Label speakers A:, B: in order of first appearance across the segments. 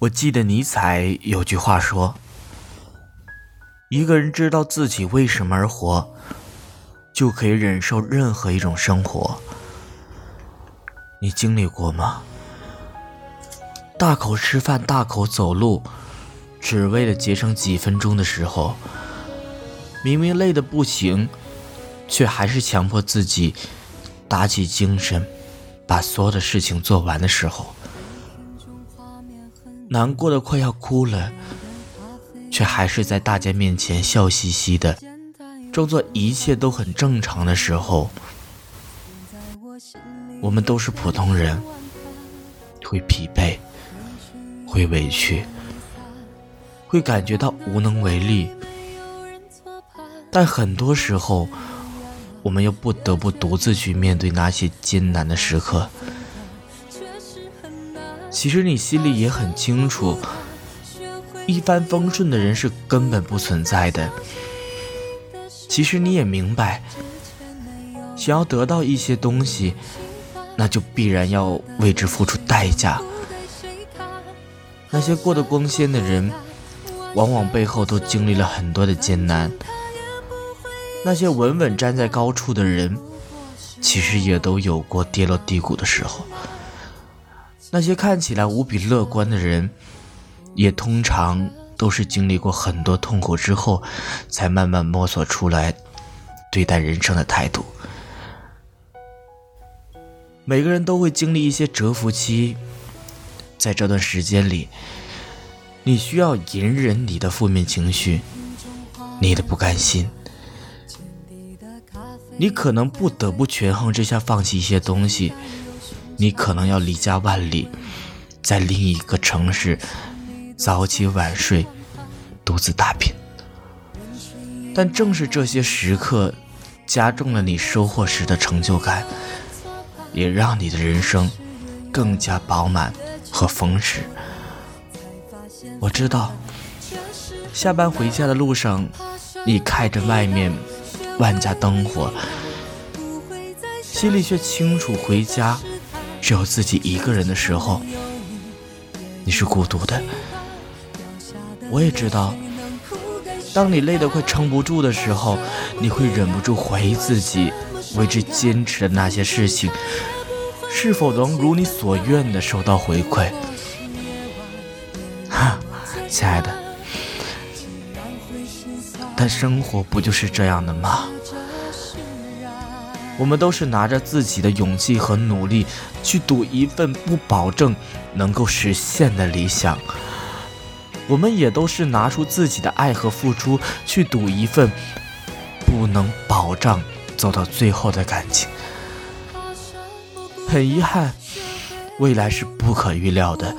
A: 我记得尼采有句话说：“一个人知道自己为什么而活，就可以忍受任何一种生活。”你经历过吗？大口吃饭，大口走路，只为了节省几分钟的时候，明明累得不行，却还是强迫自己打起精神，把所有的事情做完的时候。难过的快要哭了，却还是在大家面前笑嘻嘻的，装作一切都很正常的时候。我们都是普通人，会疲惫，会委屈，会感觉到无能为力，但很多时候，我们又不得不独自去面对那些艰难的时刻。其实你心里也很清楚，一帆风顺的人是根本不存在的。其实你也明白，想要得到一些东西，那就必然要为之付出代价。那些过得光鲜的人，往往背后都经历了很多的艰难；那些稳稳站在高处的人，其实也都有过跌落低谷的时候。那些看起来无比乐观的人，也通常都是经历过很多痛苦之后，才慢慢摸索出来对待人生的态度。每个人都会经历一些蛰伏期，在这段时间里，你需要隐忍你的负面情绪，你的不甘心，你可能不得不权衡之下放弃一些东西。你可能要离家万里，在另一个城市早起晚睡，独自打拼。但正是这些时刻，加重了你收获时的成就感，也让你的人生更加饱满和丰实。我知道，下班回家的路上，你开着外面万家灯火，心里却清楚回家。只有自己一个人的时候，你是孤独的。我也知道，当你累得快撑不住的时候，你会忍不住怀疑自己为之坚持的那些事情，是否能如你所愿的收到回馈。哈，亲爱的，但生活不就是这样的吗？我们都是拿着自己的勇气和努力去赌一份不保证能够实现的理想，我们也都是拿出自己的爱和付出去赌一份不能保障走到最后的感情。很遗憾，未来是不可预料的，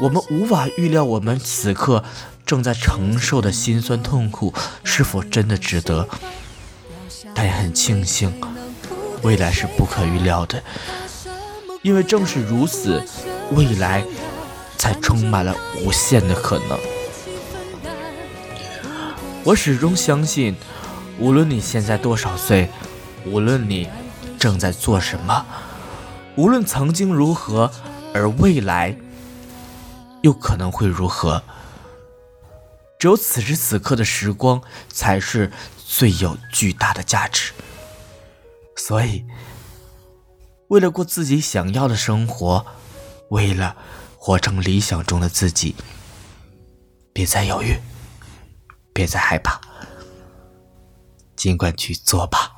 A: 我们无法预料我们此刻正在承受的辛酸痛苦是否真的值得，但也很庆幸。未来是不可预料的，因为正是如此，未来才充满了无限的可能。我始终相信，无论你现在多少岁，无论你正在做什么，无论曾经如何，而未来又可能会如何，只有此时此刻的时光才是最有巨大的价值。所以，为了过自己想要的生活，为了活成理想中的自己，别再犹豫，别再害怕，尽管去做吧。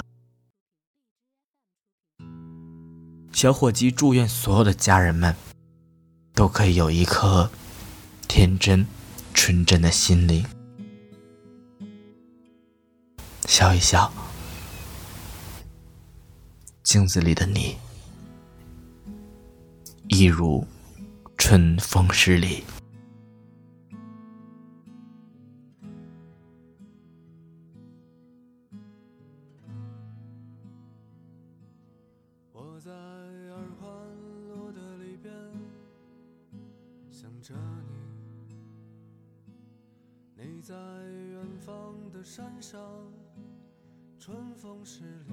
A: 小伙计祝愿所有的家人们都可以有一颗天真、纯真的心灵，笑一笑。镜子里的你，一如春风十里。
B: 我在二环路的里边想着你，你在远方的山上，春风十里。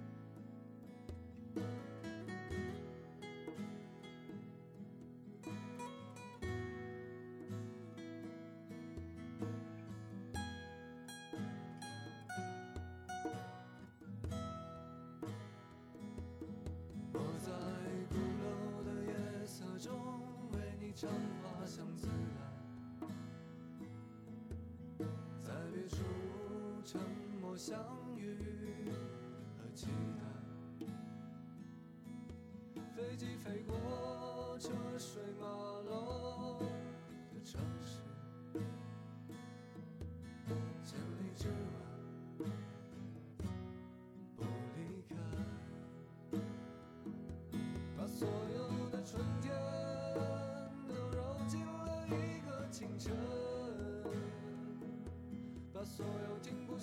B: 像花香自来，在别处沉默相遇和期待。飞机飞过车水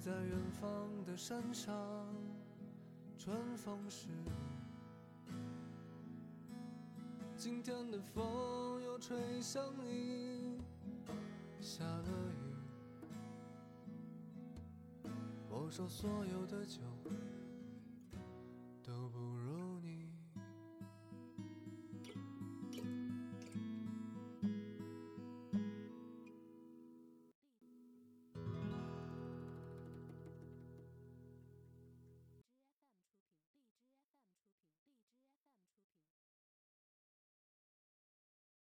B: 在远方的山上，春风十里。今天的风又吹向你，下了雨。我说所有的酒都不如。